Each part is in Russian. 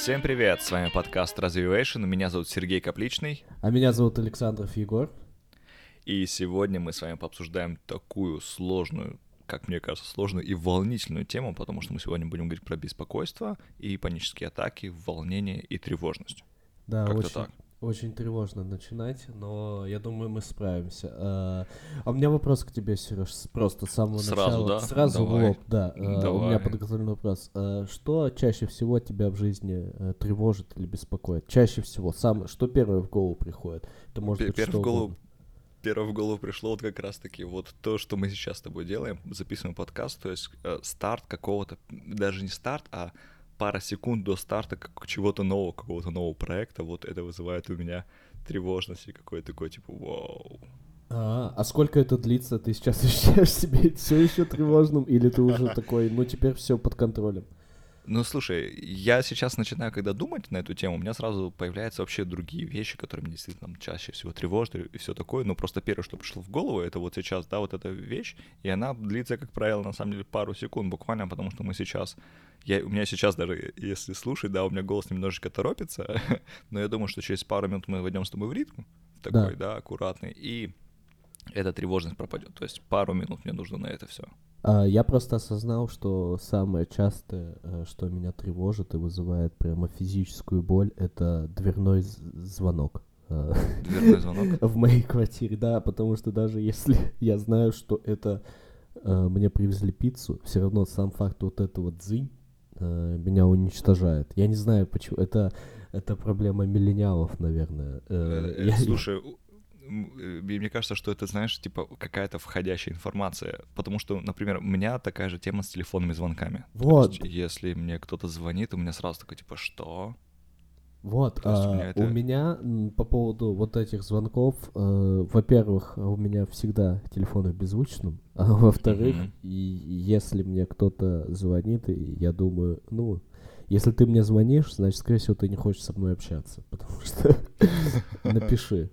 Всем привет, с вами подкаст Развивation, меня зовут Сергей Капличный. А меня зовут Александр Егор. И сегодня мы с вами пообсуждаем такую сложную, как мне кажется, сложную и волнительную тему, потому что мы сегодня будем говорить про беспокойство и панические атаки, волнение и тревожность. Да, Как-то очень, так. Очень тревожно начинать, но я думаю, мы справимся. А, а у меня вопрос к тебе, Сереж, просто с самого Сразу, начала. Да? Сразу Давай. в лоб, да. Давай. У меня подготовленный вопрос. А, что чаще всего тебя в жизни э, тревожит или беспокоит? Чаще всего, сам, что первое в голову приходит? Это может быть что в голову, Первое в голову пришло вот как раз-таки вот то, что мы сейчас с тобой делаем, записываем подкаст, то есть э, старт какого-то, даже не старт, а пара секунд до старта как чего-то нового, какого-то нового проекта, вот это вызывает у меня тревожность и какой-то такой, типа, вау. А, а сколько это длится? Ты сейчас ощущаешь себя все еще тревожным, или ты уже такой, ну теперь все под контролем? Ну, слушай, я сейчас начинаю, когда думать на эту тему, у меня сразу появляются вообще другие вещи, которые меня действительно чаще всего тревожат и все такое. Но просто первое, что пришло в голову, это вот сейчас, да, вот эта вещь, и она длится, как правило, на самом деле пару секунд буквально, потому что мы сейчас я, у меня сейчас даже, если слушать, да, у меня голос немножечко торопится, но я думаю, что через пару минут мы войдем с тобой в ритм, такой, да, да аккуратный, и эта тревожность пропадет. То есть пару минут мне нужно на это все. А, я просто осознал, что самое частое, э, что меня тревожит и вызывает прямо физическую боль, это дверной звонок. А, дверной звонок? В моей квартире, да, потому что даже если я знаю, что это э, мне привезли пиццу, все равно сам факт вот этого дзынь э, меня уничтожает. Я не знаю, почему. Это, это проблема миллениалов, наверное. Слушай, Э, мне кажется, что это, знаешь, типа какая-то входящая информация. Потому что, например, у меня такая же тема с телефонными звонками. Вот. есть, если мне кто-то звонит, у меня сразу такой, типа, что? Вот, а, у, меня это... у меня по поводу вот этих звонков, э, во-первых, у меня всегда телефон в беззвучном, а во-вторых, mm-hmm. и, если мне кто-то звонит, я думаю, ну, если ты мне звонишь, значит, скорее всего, ты не хочешь со мной общаться, потому что напиши.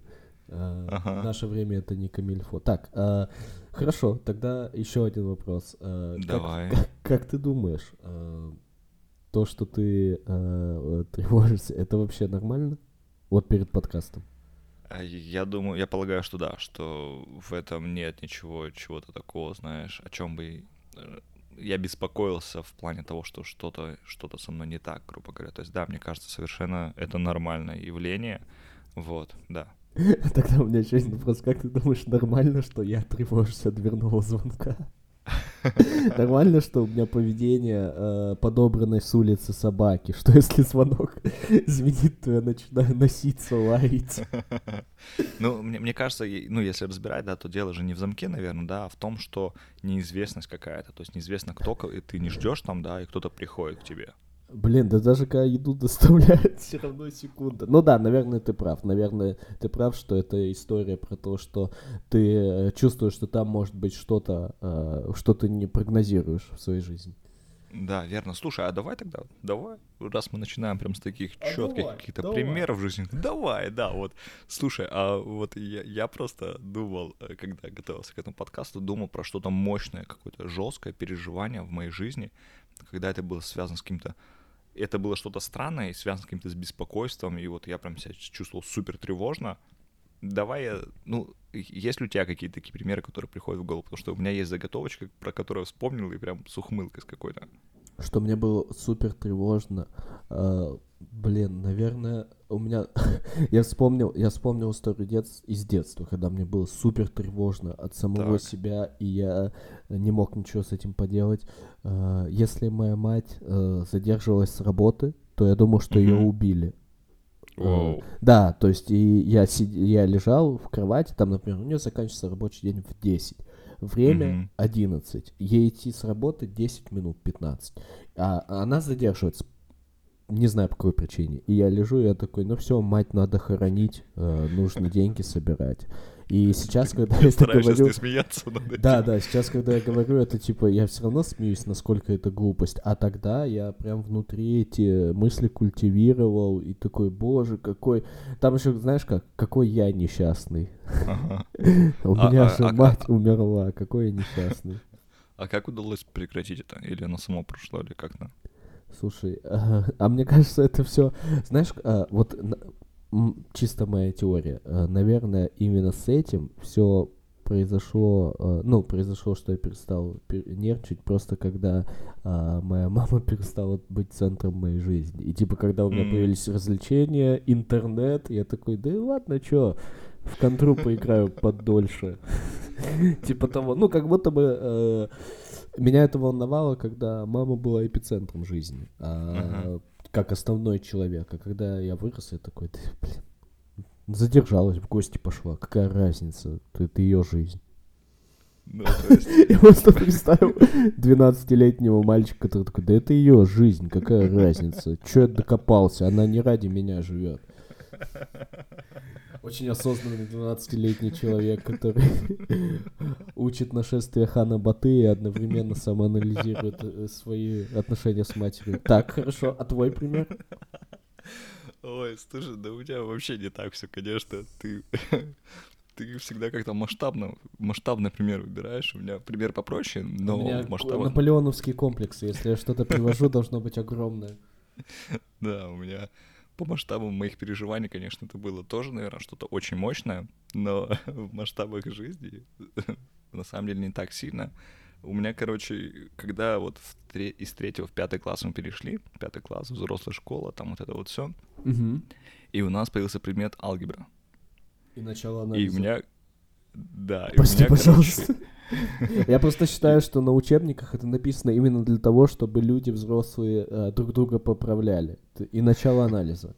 Uh, ага. Наше время это не камильфо. Так, uh, хорошо, тогда еще один вопрос. Uh, Давай. Как, как, как ты думаешь, то, что ты тревожишься, это вообще нормально? Вот перед подкастом. Я думаю, я полагаю, что да, что в этом нет ничего, чего-то такого, знаешь, о чем бы э, я беспокоился в плане того, что что-то что со мной не так, грубо говоря. То есть, да, мне кажется, совершенно это нормальное явление. Вот, да. Тогда у меня еще есть вопрос. Как ты думаешь, нормально, что я тревожусь от дверного звонка? Нормально, что у меня поведение э, подобранной с улицы собаки. Что если звонок звенит, то я начинаю носиться, лаять. Ну, мне, мне кажется, ну, если разбирать, да, то дело же не в замке, наверное, да, а в том, что неизвестность какая-то. То есть неизвестно, кто, и ты не ждешь там, да, и кто-то приходит к тебе. Блин, да даже когда еду доставляют, все равно секунда. Ну да, наверное, ты прав. Наверное, ты прав, что это история про то, что ты э, чувствуешь, что там может быть что-то, э, что ты не прогнозируешь в своей жизни. Да, верно. Слушай, а давай тогда, давай, раз мы начинаем прям с таких а четких каких-то примеров в жизни, давай, да, вот. Слушай, а вот я, я просто думал, э, когда готовился к этому подкасту, думал про что-то мощное, какое-то жесткое переживание в моей жизни, когда это было связано с каким-то это было что-то странное, связано с каким-то беспокойством, и вот я прям себя чувствовал супер тревожно. Давай я, ну, есть ли у тебя какие-то такие примеры, которые приходят в голову? Потому что у меня есть заготовочка, про которую вспомнил, и прям с ухмылкой с какой-то. Что мне было супер тревожно. Uh, блин, наверное, у меня... я вспомнил, я вспомнил историю дет... из детства, когда мне было супер тревожно от самого так. себя, и я не мог ничего с этим поделать. Uh, если моя мать uh, задерживалась с работы, то я думал, что mm-hmm. ее убили. Wow. Да, то есть и я, сид... я лежал в кровати, там, например, у нее заканчивается рабочий день в 10. Время mm-hmm. 11. Ей идти с работы 10 минут 15. А она задерживается не знаю по какой причине. И я лежу, и я такой, ну все, мать надо хоронить, э, нужно деньги собирать. И сейчас, когда я это говорю... смеяться над этим. Да, да, сейчас, когда я говорю это, типа, я все равно смеюсь, насколько это глупость. А тогда я прям внутри эти мысли культивировал и такой, боже, какой... Там еще, знаешь как, какой я несчастный. У а, меня а, же а мать умерла, какой я несчастный. А как удалось прекратить это? Или оно само прошло, или как-то? Слушай, а, а мне кажется, это все, знаешь, а, вот чисто моя теория. А, наверное, именно с этим все произошло, э, ну, произошло, что я перестал нервничать просто когда а, моя мама перестала быть центром моей жизни. И типа, когда у меня mm. появились развлечения, интернет, я такой, да и ладно, чё, в контру поиграю подольше. Типа того, ну, как будто бы меня это волновало, когда мама была эпицентром жизни, а, как основной человек. А когда я вырос, я такой, блин, Задержалась, в гости пошла. Какая разница? Это ее жизнь. Ну, есть... Я просто представил 12-летнего мальчика, который такой, да это ее жизнь, какая разница? Че я докопался? Она не ради меня живет. Очень осознанный 12-летний человек, который учит нашествие хана Баты и одновременно самоанализирует э, свои отношения с матерью. Так, хорошо, а твой пример? Ой, слушай, да у тебя вообще не так все, конечно. Ты, ты всегда как-то масштабно, масштабный пример выбираешь. У меня пример попроще, но у меня масштаб... наполеоновский комплекс. Если я что-то привожу, должно быть огромное. Да, у меня по масштабам моих переживаний, конечно, это было тоже, наверное, что-то очень мощное, но в масштабах жизни на самом деле не так сильно. У меня, короче, когда вот в тре- из третьего в пятый класс мы перешли, пятый класс, взрослая школа, там вот это вот все, угу. и у нас появился предмет алгебра. И начало анализа. И у меня... Да, Прости, меня, пожалуйста. Я просто считаю, что на учебниках это написано именно для того, чтобы люди взрослые э, друг друга поправляли. И начало анализа.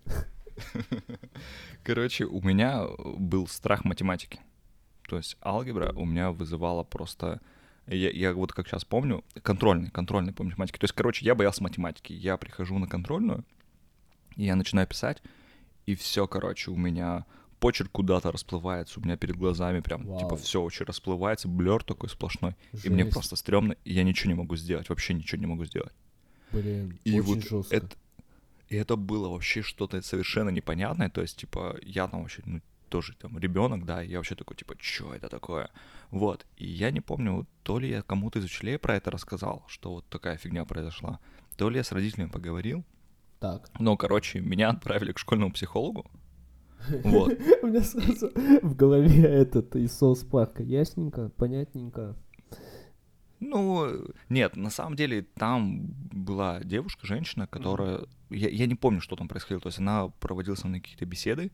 Короче, у меня был страх математики. То есть алгебра у меня вызывала просто я, я вот как сейчас помню, контрольный, контрольный по математике. То есть, короче, я боялся математики. Я прихожу на контрольную, и я начинаю писать, и все, короче, у меня почерк куда-то расплывается, у меня перед глазами прям, типа, Вау. типа, все очень расплывается, блер такой сплошной, Жесть. и мне просто стрёмно, и я ничего не могу сделать, вообще ничего не могу сделать. Блин, и очень вот жестко. Это, и это было вообще что-то совершенно непонятное, то есть, типа, я там вообще, ну, тоже там ребенок, да, и я вообще такой, типа, что это такое? Вот, и я не помню, то ли я кому-то из учителей про это рассказал, что вот такая фигня произошла, то ли я с родителями поговорил. Так. Но, короче, меня отправили к школьному психологу, вот. У меня сразу в голове этот из соус парка. Ясненько, понятненько. Ну, нет, на самом деле там была девушка, женщина, которая... Я, я не помню, что там происходило. То есть она проводила со мной какие-то беседы, Э,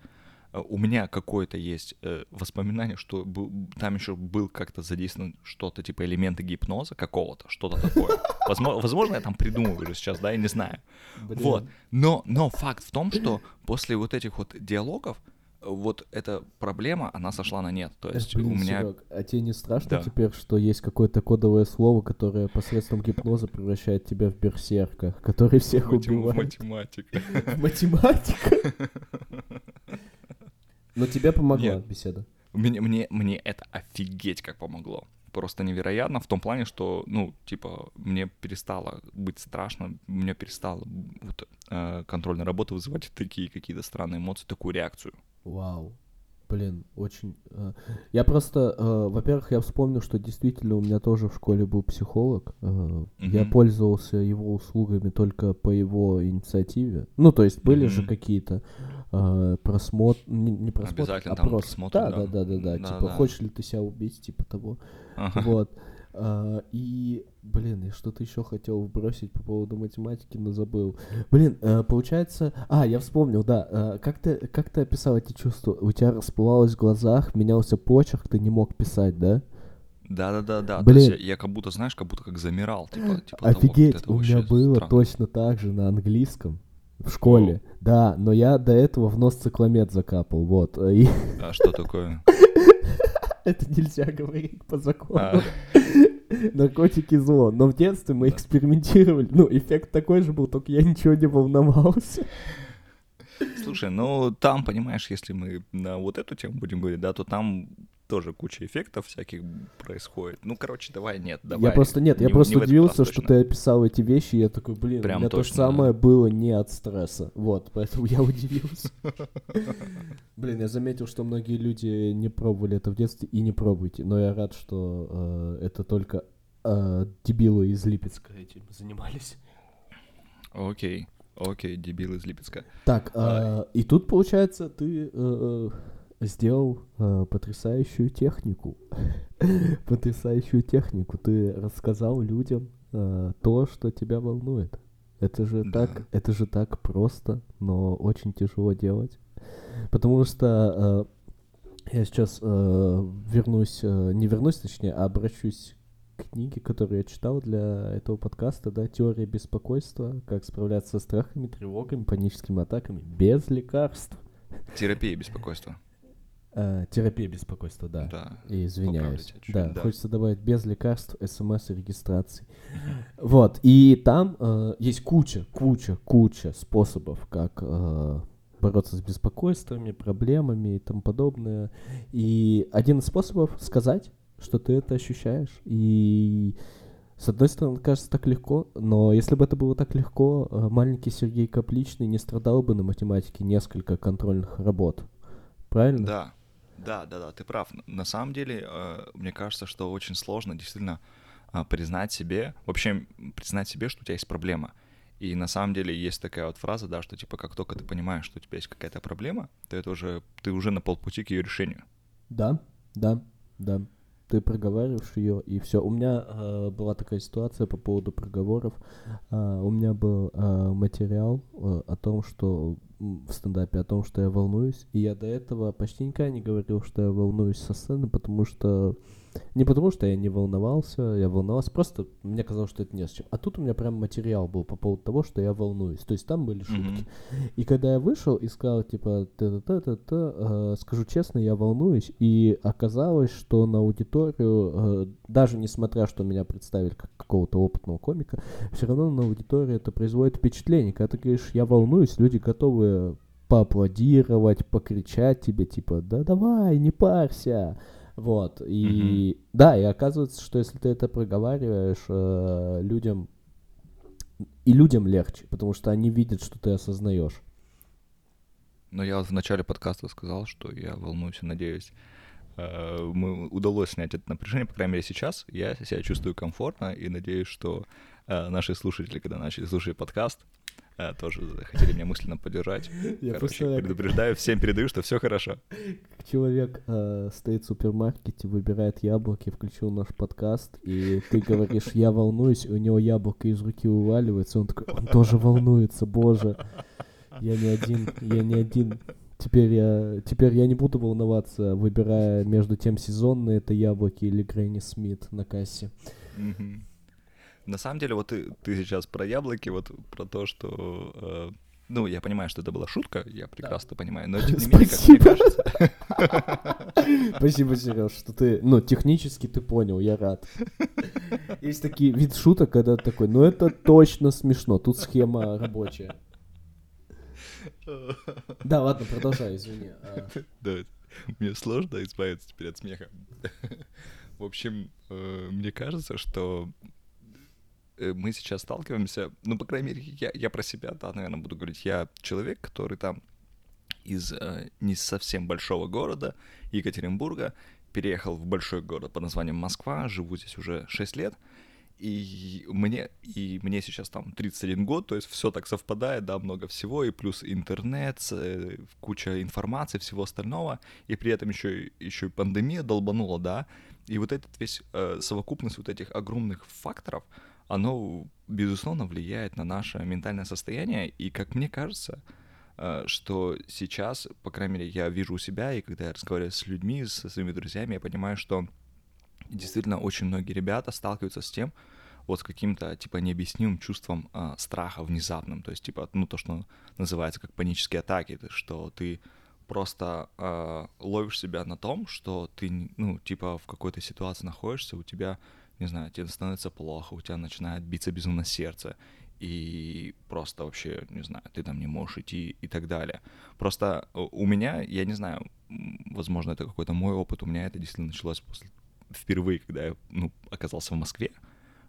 у меня какое-то есть э, воспоминание, что был, там еще был как-то задействован что-то типа элементы гипноза какого-то, что-то такое. Возможно, возможно, я там придумываю сейчас, да, я не знаю. Блин. Вот. Но, но факт в том, что после вот этих вот диалогов э, вот эта проблема, она сошла на нет. То есть Блин, у меня... Серег, а тебе не страшно да. теперь, что есть какое-то кодовое слово, которое посредством гипноза превращает тебя в берсерка, который всех Матем... убивает? Математика. Математика? Но тебе помогла Нет. беседа? Мне, мне, мне это офигеть как помогло. Просто невероятно в том плане, что, ну, типа, мне перестало быть страшно, мне перестало вот, э, контрольная работа вызывать такие какие-то странные эмоции, такую реакцию. Вау. Блин, очень... Э, я просто, э, во-первых, я вспомнил, что действительно у меня тоже в школе был психолог. Mm-hmm. Я пользовался его услугами только по его инициативе. Ну, то есть были mm-hmm. же какие-то э, просмотр, не, не просмотр, Обязательно а там просто... просмотр, да, да, да, да, да, да, типа, да. хочешь ли ты себя убить, типа того, ага. вот. Uh, и, блин, я что-то еще хотел вбросить по поводу математики, но забыл. Блин, uh, получается... А, я вспомнил, да. Uh, как, ты, как ты описал эти чувства? У тебя расплывалось в глазах, менялся почерк, ты не мог писать, да? Да, да, да, да. Блин. То есть я, я как будто, знаешь, как будто как замирал. Типа, типа Офигеть, того, у меня было странно. точно так же на английском. В школе, О. да, но я до этого в нос цикламет закапал, вот. И... А что такое? Это нельзя говорить по закону. А. Наркотики зло. Но в детстве мы экспериментировали. Ну, эффект такой же был, только я ничего не волновался. Слушай, ну там, понимаешь, если мы на вот эту тему будем говорить, да, то там тоже куча эффектов всяких происходит. Ну, короче, давай нет, давай. Я просто нет, не, я просто удивился, что ты описал эти вещи, и я такой, блин, Прям у меня точно, то же самое да. было не от стресса. Вот, поэтому я удивился. Блин, я заметил, что многие люди не пробовали это в детстве и не пробуйте, но я рад, что э, это только э, дебилы из Липецка этим занимались. Окей. Окей, дебил из Липецка. Так, а... э, и тут, получается, ты сделал э, потрясающую технику. потрясающую технику. Ты рассказал людям э, то, что тебя волнует. Это же да. так, это же так просто, но очень тяжело делать. Потому что э, я сейчас э, вернусь, э, не вернусь, точнее, а обращусь к книге, которую я читал для этого подкаста, да, «Теория беспокойства. Как справляться со страхами, тревогами, паническими атаками без лекарств». Терапия беспокойства. Uh, терапия беспокойства, да. Да. И извиняюсь. Да, да, хочется добавить без лекарств, смс и регистрации. Вот. И там uh, есть куча, куча, куча способов, как uh, бороться с беспокойствами, проблемами и тому подобное. И один из способов сказать, что ты это ощущаешь. И с одной стороны, кажется так легко, но если бы это было так легко, маленький Сергей Капличный не страдал бы на математике несколько контрольных работ. Правильно? Да. Да, да, да, ты прав. На самом деле, э, мне кажется, что очень сложно действительно э, признать себе, вообще признать себе, что у тебя есть проблема. И на самом деле есть такая вот фраза, да, что типа как только ты понимаешь, что у тебя есть какая-то проблема, то это уже ты уже на полпути к ее решению. Да, да, да. Ты проговариваешь ее, и все. У меня э, была такая ситуация по поводу проговоров. Э, у меня был э, материал э, о том, что в стендапе о том, что я волнуюсь. И я до этого почти никогда не говорил, что я волнуюсь со сцены, потому что не потому, что я не волновался, я волновался, просто мне казалось, что это не с чем. А тут у меня прям материал был по поводу того, что я волнуюсь. То есть там были шутки. Mm-hmm. И когда я вышел и сказал, типа, та-та-та-та-та, э, скажу честно, я волнуюсь. И оказалось, что на аудиторию, э, даже несмотря, что меня представили как какого-то опытного комика, все равно на аудиторию это производит впечатление. Когда ты говоришь, я волнуюсь, люди готовы поаплодировать, покричать тебе, типа, да давай, не парься. Вот, и mm-hmm. да, и оказывается, что если ты это проговариваешь э, людям, и людям легче, потому что они видят, что ты осознаешь. Но я в начале подкаста сказал, что я волнуюсь и надеюсь, э, мы удалось снять это напряжение, по крайней мере сейчас. Я себя чувствую комфортно и надеюсь, что э, наши слушатели, когда начали слушать подкаст, тоже хотели меня мысленно поддержать. Я Короче, предупреждаю, всем передаю, что все хорошо. Человек э, стоит в супермаркете, выбирает яблоки, включил наш подкаст, и ты говоришь, я волнуюсь, и у него яблоко из руки вываливается, он такой, он тоже волнуется, боже. Я не один, я не один. Теперь я, теперь я не буду волноваться, выбирая между тем сезонные это яблоки или Грэнни Смит на кассе. Mm-hmm. На самом деле, вот ты, ты сейчас про яблоки, вот про то, что... Э, ну, я понимаю, что это была шутка, я прекрасно да. понимаю, но тем не менее, как мне кажется... Спасибо, Сереж, что ты... Ну, технически ты понял, я рад. Есть такие вид шуток, когда ты такой, ну это точно смешно, тут схема рабочая. Да, ладно, продолжай, извини. Да, мне сложно избавиться теперь от смеха. В общем, э, мне кажется, что мы сейчас сталкиваемся, ну, по крайней мере, я, я про себя, да, наверное, буду говорить, я человек, который там из э, не совсем большого города, Екатеринбурга, переехал в большой город под названием Москва, живу здесь уже 6 лет, и мне, и мне сейчас там 31 год, то есть все так совпадает, да, много всего, и плюс интернет, э, куча информации, всего остального, и при этом еще, еще и пандемия долбанула, да, и вот этот весь э, совокупность вот этих огромных факторов, оно, безусловно, влияет на наше ментальное состояние. И, как мне кажется, э, что сейчас, по крайней мере, я вижу у себя, и когда я разговариваю с людьми, со своими друзьями, я понимаю, что действительно очень многие ребята сталкиваются с тем, вот с каким-то, типа, необъяснимым чувством э, страха внезапным. То есть, типа, ну, то, что называется как панические атаки, то, что ты просто э, ловишь себя на том, что ты, ну, типа, в какой-то ситуации находишься, у тебя не знаю, тебе становится плохо, у тебя начинает биться безумно сердце, и просто вообще, не знаю, ты там не можешь идти и так далее. Просто у меня, я не знаю, возможно, это какой-то мой опыт, у меня это действительно началось после, впервые, когда я, ну, оказался в Москве,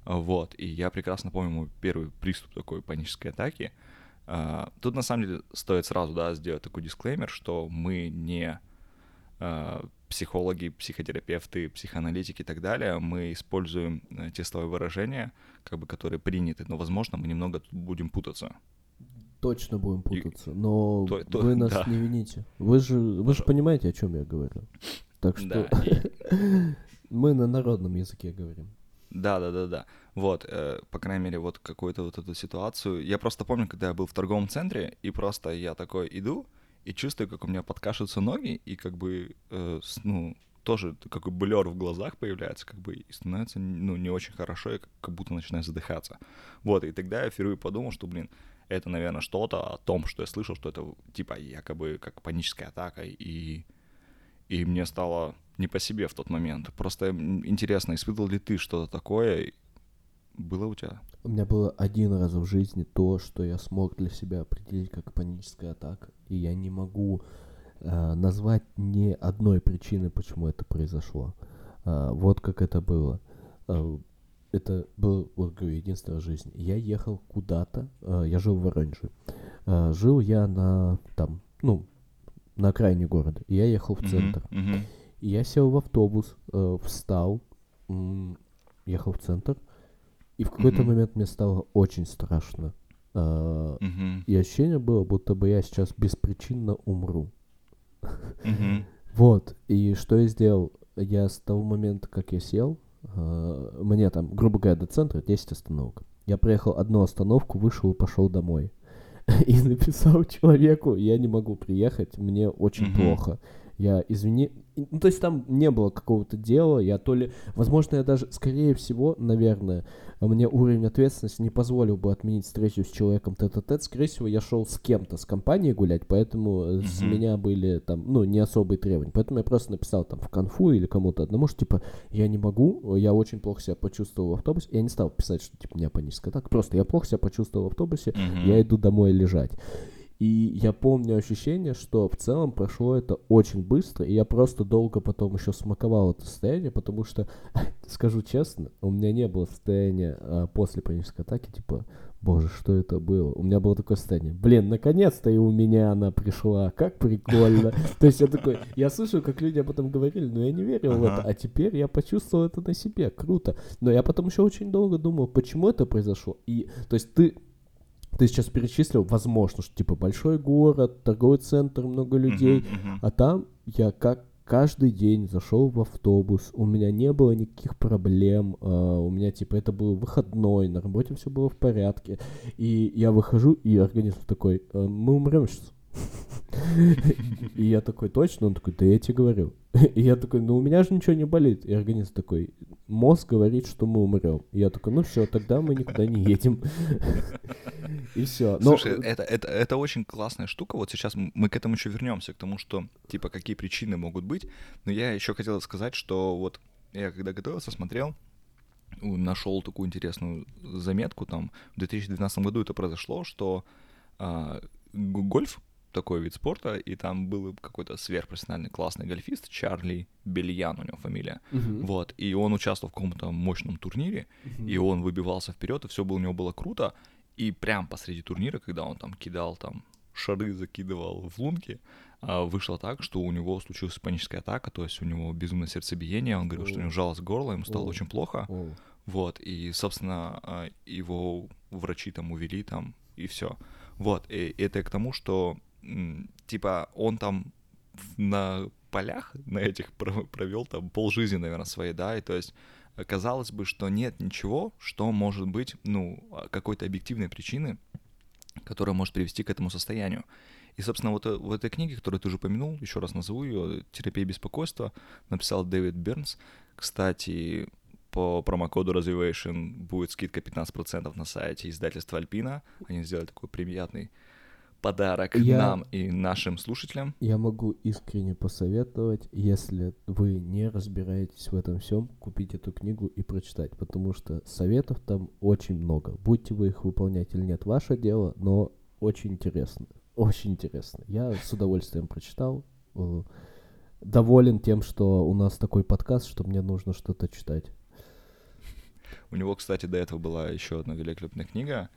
вот, и я прекрасно помню мой первый приступ такой панической атаки. Тут, на самом деле, стоит сразу, да, сделать такой дисклеймер, что мы не э, психологи, психотерапевты, психоаналитики и так далее, мы используем э, те слова выражения, как бы, которые приняты, но, возможно, мы немного будем путаться. Точно будем путаться, но то, то, вы нас да. не вините. Вы же, вы же понимаете, о чем я говорю. Так что да, и... мы на народном языке говорим. Да, да, да, да. Вот, э, по крайней мере, вот какую-то вот эту ситуацию. Я просто помню, когда я был в торговом центре, и просто я такой иду, и чувствую, как у меня подкашиваются ноги, и как бы, э, ну, тоже какой блер в глазах появляется, как бы, и становится, ну, не очень хорошо, и как будто начинаю задыхаться. Вот, и тогда я впервые подумал, что, блин, это, наверное, что-то о том, что я слышал, что это, типа, якобы как паническая атака, и, и мне стало не по себе в тот момент. Просто интересно, испытывал ли ты что-то такое? Было у тебя? У меня было один раз в жизни то, что я смог для себя определить как паническая атака, и я не могу э, назвать ни одной причины, почему это произошло. Э, вот как это было. Э, это был, вот говорю, единственная жизнь. Я ехал куда-то, э, я жил в Воронеже. Э, жил я на, там, ну, на окраине города. И я ехал в центр. Uh-huh, uh-huh. И я сел в автобус, э, встал, ехал в центр. И в какой-то uh-huh. момент мне стало очень страшно. Э, uh-huh. И ощущение было, будто бы я сейчас беспричинно умру. Uh-huh. вот. И что я сделал? Я с того момента, как я сел, э, мне там, грубо говоря, до центра 10 остановок. Я проехал одну остановку, вышел и пошел домой. и написал человеку, я не могу приехать, мне очень mm-hmm. плохо я извини... Ну, то есть там не было какого-то дела, я то ли... Возможно, я даже, скорее всего, наверное, мне уровень ответственности не позволил бы отменить встречу с человеком тет-а-тет. Скорее всего, я шел с кем-то, с компанией гулять, поэтому mm-hmm. с меня были там, ну, не особые требования. Поэтому я просто написал там в конфу или кому-то одному, что, типа, я не могу, я очень плохо себя почувствовал в автобусе. Я не стал писать, что, типа, у меня паническая атака. Просто я плохо себя почувствовал в автобусе, mm-hmm. я иду домой лежать. И я помню ощущение, что в целом прошло это очень быстро, и я просто долго потом еще смаковал это состояние, потому что, скажу честно, у меня не было состояния а, после панической атаки, типа, боже, что это было? У меня было такое состояние, блин, наконец-то и у меня она пришла, как прикольно. То есть я такой, я слышу, как люди об этом говорили, но я не верил в это, а теперь я почувствовал это на себе, круто. Но я потом еще очень долго думал, почему это произошло. И, то есть ты ты сейчас перечислил, возможно, что типа большой город, торговый центр, много людей, uh-huh, uh-huh. а там я как каждый день зашел в автобус, у меня не было никаких проблем, uh, у меня типа это был выходной, на работе все было в порядке, и я выхожу, и организм такой, uh, мы умрем сейчас. И я такой, точно? Он такой, да я тебе говорю. И я такой, ну у меня же ничего не болит. И организм такой, мозг говорит, что мы умрем. И я такой, ну все, тогда мы никуда не едем. И все. Слушай, это, это, это очень классная штука. Вот сейчас мы к этому еще вернемся, к тому, что, типа, какие причины могут быть. Но я еще хотел сказать, что вот я когда готовился, смотрел, нашел такую интересную заметку, там, в 2012 году это произошло, что а, гольф, такой вид спорта, и там был какой-то сверхпрофессиональный классный гольфист, Чарли Бельян у него фамилия, uh-huh. вот, и он участвовал в каком-то мощном турнире, uh-huh. и он выбивался вперед, и все было, у него было круто, и прям посреди турнира, когда он там кидал там шары закидывал в лунки, а, вышло так, что у него случилась паническая атака, то есть у него безумное сердцебиение, он говорил, oh. что у него жалость горло, ему стало oh. очень плохо, oh. вот, и, собственно, а, его врачи там увели там, и все. Вот, и это к тому, что типа, он там на полях, на этих провел там полжизни, наверное, своей, да, и то есть казалось бы, что нет ничего, что может быть, ну, а, какой-то объективной причины, которая может привести к этому состоянию. И, собственно, вот э, в этой книге, которую ты уже упомянул, еще раз назову ее, «Терапия беспокойства», написал Дэвид Бернс. Кстати, по промокоду Reservation будет скидка 15% на сайте издательства Альпина. Они сделали такой приятный подарок я, нам и нашим слушателям. Я могу искренне посоветовать, если вы не разбираетесь в этом всем, купить эту книгу и прочитать, потому что советов там очень много. Будете вы их выполнять или нет, ваше дело, но очень интересно. Очень интересно. Я с удовольствием прочитал. Э, доволен тем, что у нас такой подкаст, что мне нужно что-то читать. У него, кстати, до этого была еще одна великолепная книга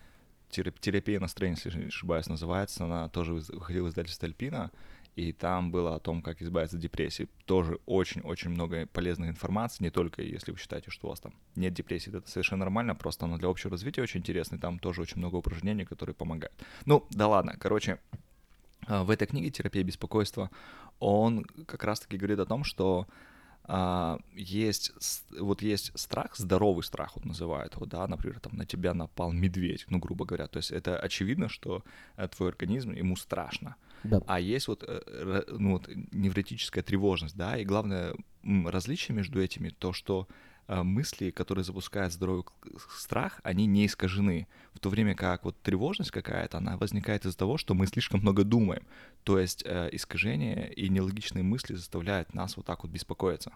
терапия настроения, если не ошибаюсь, называется. Она тоже выходила из издательства Альпина. и там было о том, как избавиться от депрессии. Тоже очень-очень много полезной информации, не только если вы считаете, что у вас там нет депрессии, это совершенно нормально, просто она для общего развития очень интересна, и там тоже очень много упражнений, которые помогают. Ну, да ладно, короче, а, в этой книге «Терапия беспокойства» он как раз-таки говорит о том, что а, есть, вот есть страх, здоровый страх, вот называют его, да, например, там на тебя напал медведь, ну, грубо говоря, то есть это очевидно, что э, твой организм, ему страшно, да. а есть вот, э, ну, вот невротическая тревожность, да, и главное различие между этими, то, что мысли, которые запускают здоровый страх, они не искажены. В то время как вот тревожность какая-то, она возникает из-за того, что мы слишком много думаем. То есть э, искажения и нелогичные мысли заставляют нас вот так вот беспокоиться.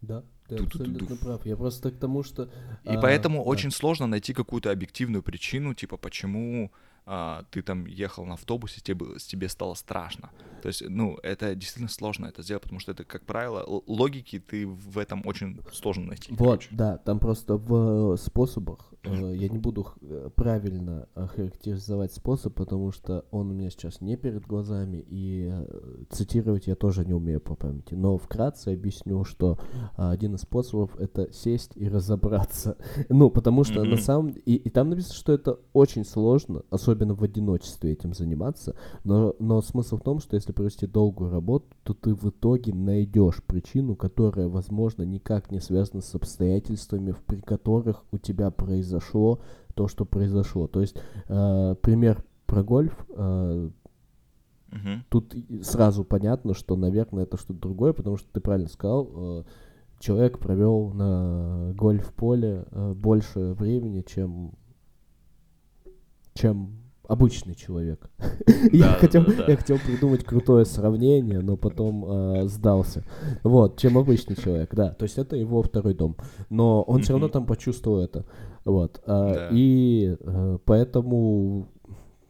Да, ты абсолютно прав. Я просто к тому, что... И а, поэтому да. очень сложно найти какую-то объективную причину, типа, почему а, ты там ехал на автобусе, тебе, тебе стало страшно. То есть, ну, это действительно сложно это сделать, потому что это, как правило, логики ты в этом очень сложно найти. Вот, короче. да, там просто в способах Э, я не буду э, правильно характеризовать способ, потому что он у меня сейчас не перед глазами, и э, цитировать я тоже не умею по памяти. Но вкратце объясню, что один из способов — это сесть и разобраться. ну, потому что mm-hmm. на самом... И, и там написано, что это очень сложно, особенно в одиночестве этим заниматься, но, но смысл в том, что если провести долгую работу, то ты в итоге найдешь причину, которая, возможно, никак не связана с обстоятельствами, при которых у тебя произошло произошло то, что произошло. То есть э, пример про гольф. Э, угу. Тут сразу понятно, что, наверное, это что-то другое, потому что ты правильно сказал, э, человек провел на гольф-поле э, больше времени, чем чем обычный человек. я, хотел, я хотел придумать крутое сравнение, но потом э, сдался. Вот, чем обычный человек, да. То есть это его второй дом. Но он все равно там почувствовал это. Вот. Э, и э, поэтому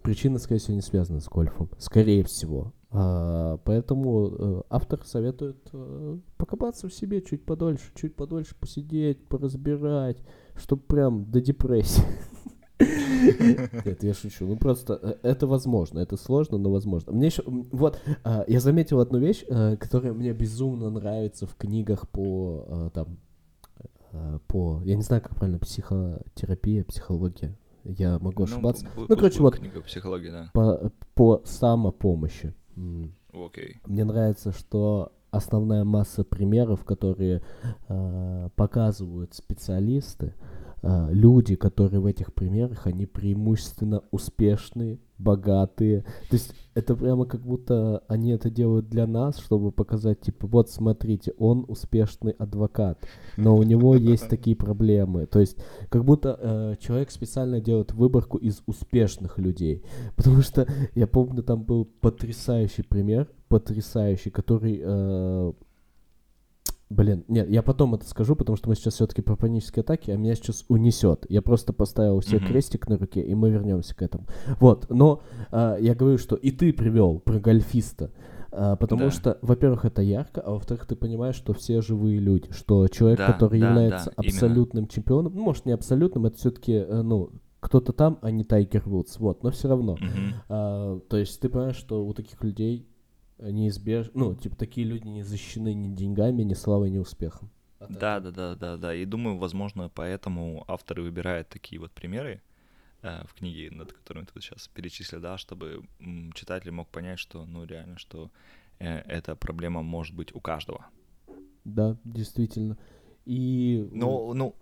причина, скорее всего, не связана с гольфом. Скорее всего. А, поэтому э, автор советует э, покопаться в себе чуть подольше, чуть подольше посидеть, поразбирать, чтобы прям до депрессии. Нет, я шучу. Ну просто э, это возможно, это сложно, но возможно. Мне еще вот а, я заметил одну вещь, э, которая мне безумно нравится в книгах по э, там по я не знаю как правильно психотерапия, психология. Я могу ну, ошибаться. Ну, ну короче, вот книга психологии, да. По, по самопомощи. Окей. Мне нравится, что основная масса примеров, которые э, показывают специалисты, а, люди, которые в этих примерах, они преимущественно успешные, богатые. То есть это прямо как будто они это делают для нас, чтобы показать, типа, вот смотрите, он успешный адвокат, но у него есть такие проблемы. То есть как будто э, человек специально делает выборку из успешных людей. Потому что я помню, там был потрясающий пример, потрясающий, который э, Блин, нет, я потом это скажу, потому что мы сейчас все-таки про панические атаки, а меня сейчас унесет. Я просто поставил себе mm-hmm. крестик на руке, и мы вернемся к этому. Вот, но а, я говорю, что и ты привел про гольфиста. А, потому да. что, во-первых, это ярко, а во-вторых, ты понимаешь, что все живые люди, что человек, да, который да, является да, абсолютным именно. чемпионом, ну, может, не абсолютным, это все-таки, э, ну, кто-то там, а не Тайгер Вудс, вот, но все равно. Mm-hmm. А, то есть ты понимаешь, что у таких людей неизбежно, ну, типа, такие люди не защищены ни деньгами, ни славой, ни успехом. Да, да, да, да, да. И думаю, возможно, поэтому авторы выбирают такие вот примеры э, в книге, над которыми ты сейчас перечислил, да, чтобы читатель мог понять, что, ну, реально, что э, эта проблема может быть у каждого. Да, действительно. И... Ну, ну,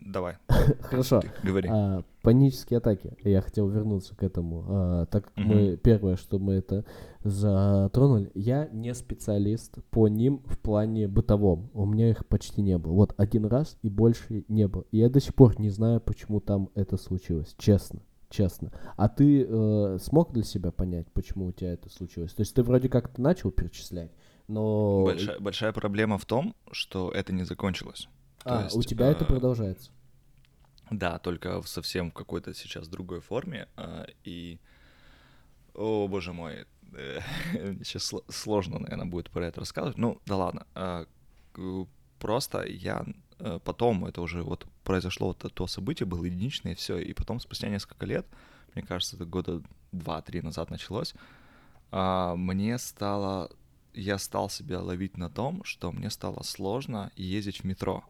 Давай. Хорошо. Говори. А, панические атаки. Я хотел вернуться к этому. А, так как угу. мы первое, что мы это затронули, я не специалист по ним в плане бытовом. У меня их почти не было. Вот один раз и больше не было. И я до сих пор не знаю, почему там это случилось. Честно. Честно. А ты э, смог для себя понять, почему у тебя это случилось? То есть ты вроде как-то начал перечислять, но... Большая, большая проблема в том, что это не закончилось. А, есть, у тебя э, это продолжается? Да, только в совсем какой-то сейчас другой форме. Э, и, о боже мой, э, сейчас сложно, наверное, будет про это рассказывать. Ну, да ладно. Э, просто я э, потом, это уже вот произошло вот то событие, было единичное, и все. И потом, спустя несколько лет, мне кажется, это года два-три назад началось, а, мне стало... Я стал себя ловить на том, что мне стало сложно ездить в метро.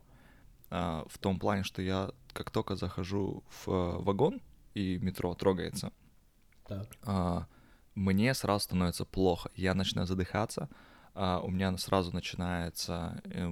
А, в том плане, что я как только захожу в э, вагон и метро трогается, так. А, мне сразу становится плохо. Я начинаю задыхаться, а, у меня сразу начинаются э,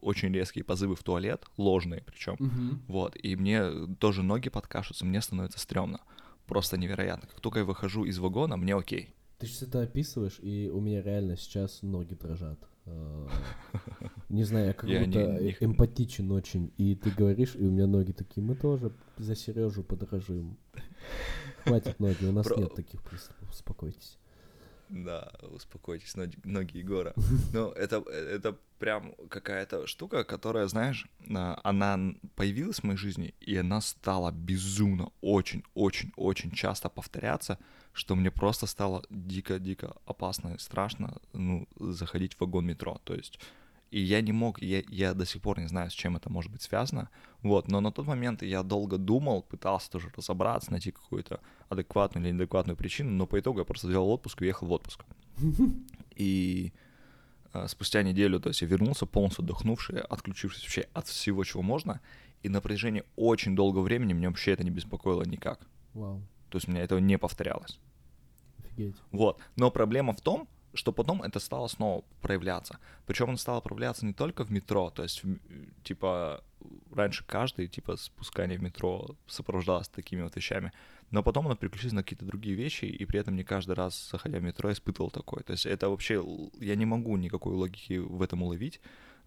очень резкие позывы в туалет, ложные причем. Угу. Вот, и мне тоже ноги подкашиваются, мне становится стрёмно. Просто невероятно. Как только я выхожу из вагона, мне окей. Ты сейчас это описываешь, и у меня реально сейчас ноги дрожат. Не знаю, я как будто эмпатичен очень. И ты говоришь, и у меня ноги такие, мы тоже за Сережу подражим. Хватит ноги, у нас нет таких приступов, успокойтесь. Да, успокойтесь, ноги, ноги Егора. Ну, это, это прям какая-то штука, которая, знаешь, а, она появилась в моей жизни, и она стала безумно, очень-очень-очень часто повторяться, что мне просто стало дико-дико опасно и страшно, ну, заходить в вагон метро. То есть и я не мог, я, я до сих пор не знаю, с чем это может быть связано, вот, но на тот момент я долго думал, пытался тоже разобраться, найти какую-то адекватную или неадекватную причину, но по итогу я просто взял отпуск и уехал в отпуск. И э, спустя неделю, то есть я вернулся полностью отдохнувший, отключившись вообще от всего, чего можно, и на протяжении очень долгого времени меня вообще это не беспокоило никак. Вау. То есть у меня этого не повторялось. Офигеть. Вот. Но проблема в том, что потом это стало снова проявляться. Причем оно стало проявляться не только в метро, то есть, типа, раньше каждый, типа, спускание в метро сопровождалось такими вот вещами, но потом оно переключилось на какие-то другие вещи, и при этом не каждый раз, заходя в метро, испытывал такое. То есть это вообще, я не могу никакой логики в этом уловить,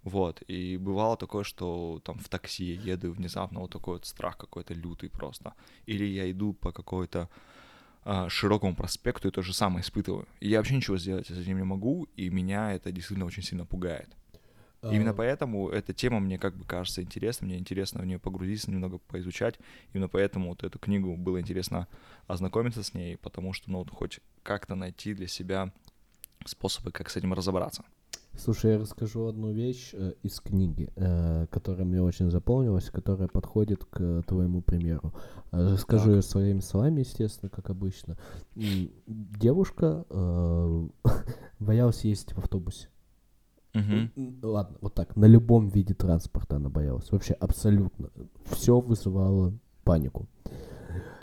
вот, и бывало такое, что там в такси еду, внезапно вот такой вот страх какой-то лютый просто. Или я иду по какой-то а, широкому проспекту и то же самое испытываю. И я вообще ничего сделать с этим не могу, и меня это действительно очень сильно пугает. Uh... Именно поэтому эта тема мне как бы кажется интересной, мне интересно в нее погрузиться, немного поизучать. Именно поэтому вот эту книгу было интересно ознакомиться с ней, потому что, ну, вот хоть как-то найти для себя способы, как с этим разобраться. Слушай, я расскажу одну вещь э, из книги, э, которая мне очень запомнилась, которая подходит к твоему примеру. Э, расскажу ее своими словами, естественно, как обычно. Девушка э, боялась ездить в автобусе. Угу. Ладно, вот так, на любом виде транспорта она боялась. Вообще абсолютно. Все вызывало панику.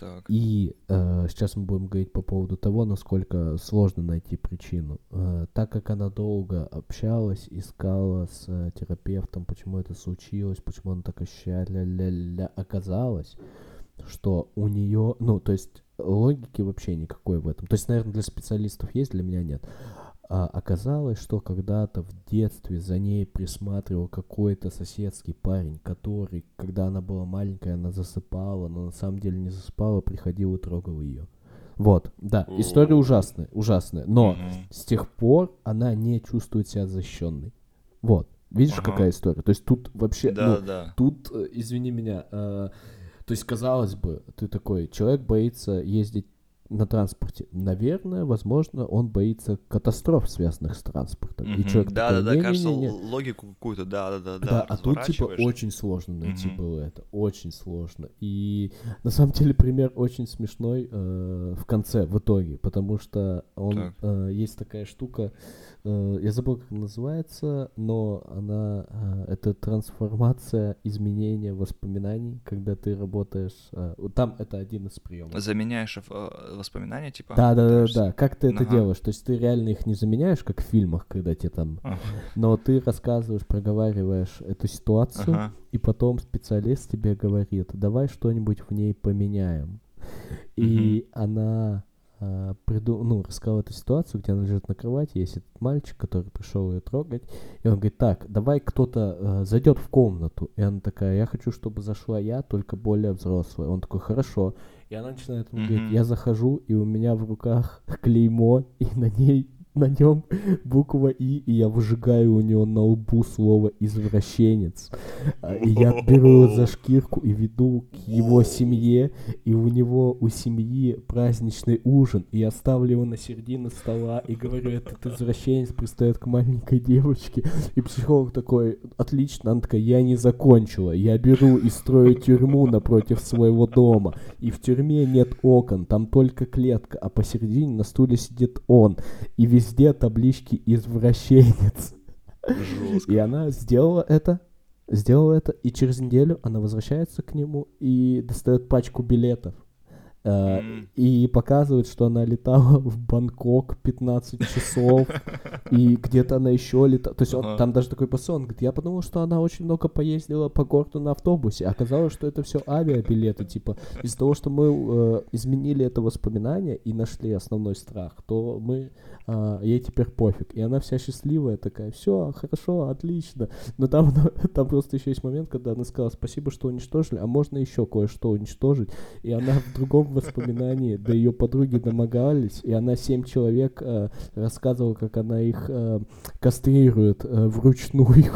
Так. И э, сейчас мы будем говорить по поводу того, насколько сложно найти причину. Э, так как она долго общалась, искала с э, терапевтом, почему это случилось, почему она так ощущает, ля-ля-ля, оказалось, что у нее, ну, то есть логики вообще никакой в этом. То есть, наверное, для специалистов есть, для меня нет. А оказалось, что когда-то в детстве за ней присматривал какой-то соседский парень, который, когда она была маленькая, она засыпала, но на самом деле не засыпала, приходил и трогал ее. Вот, да, история ужасная, ужасная, но с тех пор она не чувствует себя защищенной. Вот, видишь, ага. какая история? То есть тут вообще, да, ну, да. тут, э, извини меня, э, то есть казалось бы, ты такой, человек боится ездить на транспорте. Наверное, возможно, он боится катастроф, связанных с транспортом. Mm-hmm. И человек да, такой, да, да, кажется, не, не. логику какую-то, да, да, да. Да, а тут типа очень сложно найти mm-hmm. было это, очень сложно. И на самом деле пример очень смешной э, в конце, в итоге, потому что он э, есть такая штука, э, я забыл, как называется, но она э, это трансформация, изменение воспоминаний, когда ты работаешь. Э, там это один из приемов. Заменяешь э, воспоминания, типа? Да, да, да, да. Как ты это ага. делаешь? То есть ты реально их не заменяешь, как в фильмах, когда тебе там... Ага. Но ты рассказываешь, проговариваешь эту ситуацию, ага. и потом специалист тебе говорит, давай что-нибудь в ней поменяем. И она а, приду, ну, рассказал эту ситуацию, где она лежит на кровати, есть этот мальчик, который пришел ее трогать, и он говорит, так, давай кто-то э, зайдет в комнату, и она такая, я хочу, чтобы зашла я, только более взрослая. Он такой, хорошо, и она начинает ему mm-hmm. говорить, я захожу, и у меня в руках клеймо, и на ней на нем буква И, и я выжигаю у него на лбу слово «извращенец». А, и я беру его за шкирку и веду к его семье, и у него, у семьи праздничный ужин, и я ставлю его на середину стола и говорю, этот извращенец пристает к маленькой девочке, и психолог такой, отлично, она такая, я не закончила, я беру и строю тюрьму напротив своего дома, и в тюрьме нет окон, там только клетка, а посередине на стуле сидит он, и весь везде таблички «извращенец». Жестко. И она сделала это, сделала это, и через неделю она возвращается к нему и достает пачку билетов. Mm. И показывает, что она летала в Бангкок 15 часов, и где-то она еще летала. То есть он, там даже такой посыл, он говорит, я подумал, что она очень много поездила по городу на автобусе. Оказалось, что это все авиабилеты. Типа, из-за того, что мы э, изменили это воспоминание и нашли основной страх, то мы а, ей теперь пофиг. И она вся счастливая такая, все, хорошо, отлично. Но там, там просто еще есть момент, когда она сказала, спасибо, что уничтожили, а можно еще кое-что уничтожить. И она в другом воспоминании до ее подруги домогались, и она семь человек э, рассказывала, как она их э, кастрирует э, вручную.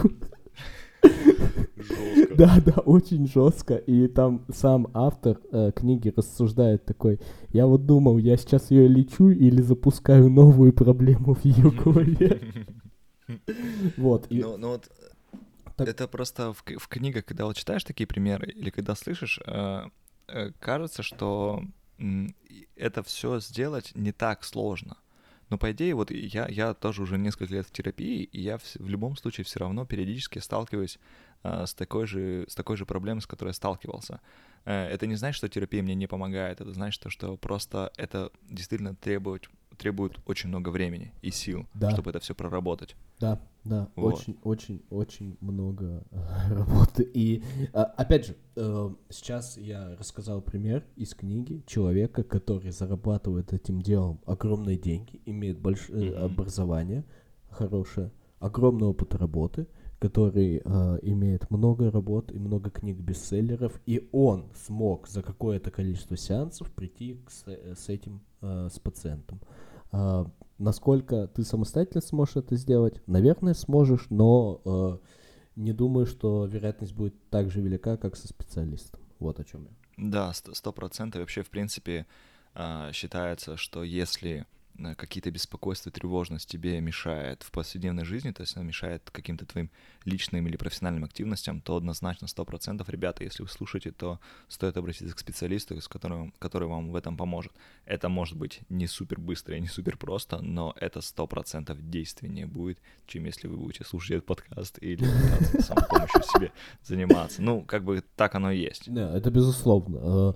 Да, да, очень жестко. И там сам автор э, книги рассуждает такой, я вот думал, я сейчас ее лечу или запускаю новую проблему в ее голове. Вот. Ну, ну вот так... это просто в, в книгах, когда вот читаешь такие примеры или когда слышишь, э, э, кажется, что э, это все сделать не так сложно. Но по идее, вот я, я тоже уже несколько лет в терапии, и я в, в любом случае все равно периодически сталкиваюсь а, с, такой же, с такой же проблемой, с которой я сталкивался. Э, это не значит, что терапия мне не помогает, это значит, что просто это действительно требует, требует очень много времени и сил, да. чтобы это все проработать. Да, да, вот. очень, очень, очень много работы. И а, опять же, э, сейчас я рассказал пример из книги человека, который зарабатывает этим делом огромные деньги, имеет большое mm-hmm. образование хорошее, огромный опыт работы, который э, имеет много работ и много книг бестселлеров, и он смог за какое-то количество сеансов прийти к, с, с этим, э, с пациентом. Э, насколько ты самостоятельно сможешь это сделать? Наверное, сможешь, но э, не думаю, что вероятность будет так же велика, как со специалистом. Вот о чем я. Да, сто процентов. Вообще, в принципе, э, считается, что если Э, какие-то беспокойства, тревожность тебе мешает в повседневной жизни, то есть она мешает каким-то твоим личным или профессиональным активностям, то однозначно 100%, ребята, если вы слушаете, то стоит обратиться к специалисту, с которым, который вам в этом поможет. Это может быть не супер быстро и не супер просто, но это 100% действеннее будет, чем если вы будете слушать этот подкаст или самопомощью себе заниматься. Ну, как бы так оно и есть. Да, это безусловно. Э,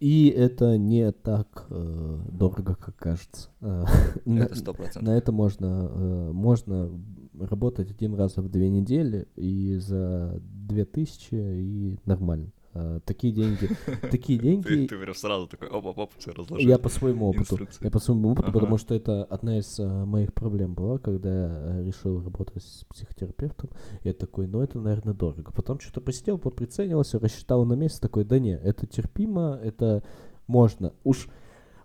и это не так э, дорого, как кажется. Это сто процентов. На это можно, э, можно работать один раз в две недели и за две тысячи и нормально. А, такие деньги, такие деньги... Ты, прям сразу такой, оп-оп-оп, все разложил. Я по своему опыту, я по своему опыту, потому что это одна из моих проблем была, когда я решил работать с психотерапевтом. Я такой, ну это, наверное, дорого. Потом что-то посидел, поприценился, рассчитал на месяц, такой, да не, это терпимо, это можно. Уж,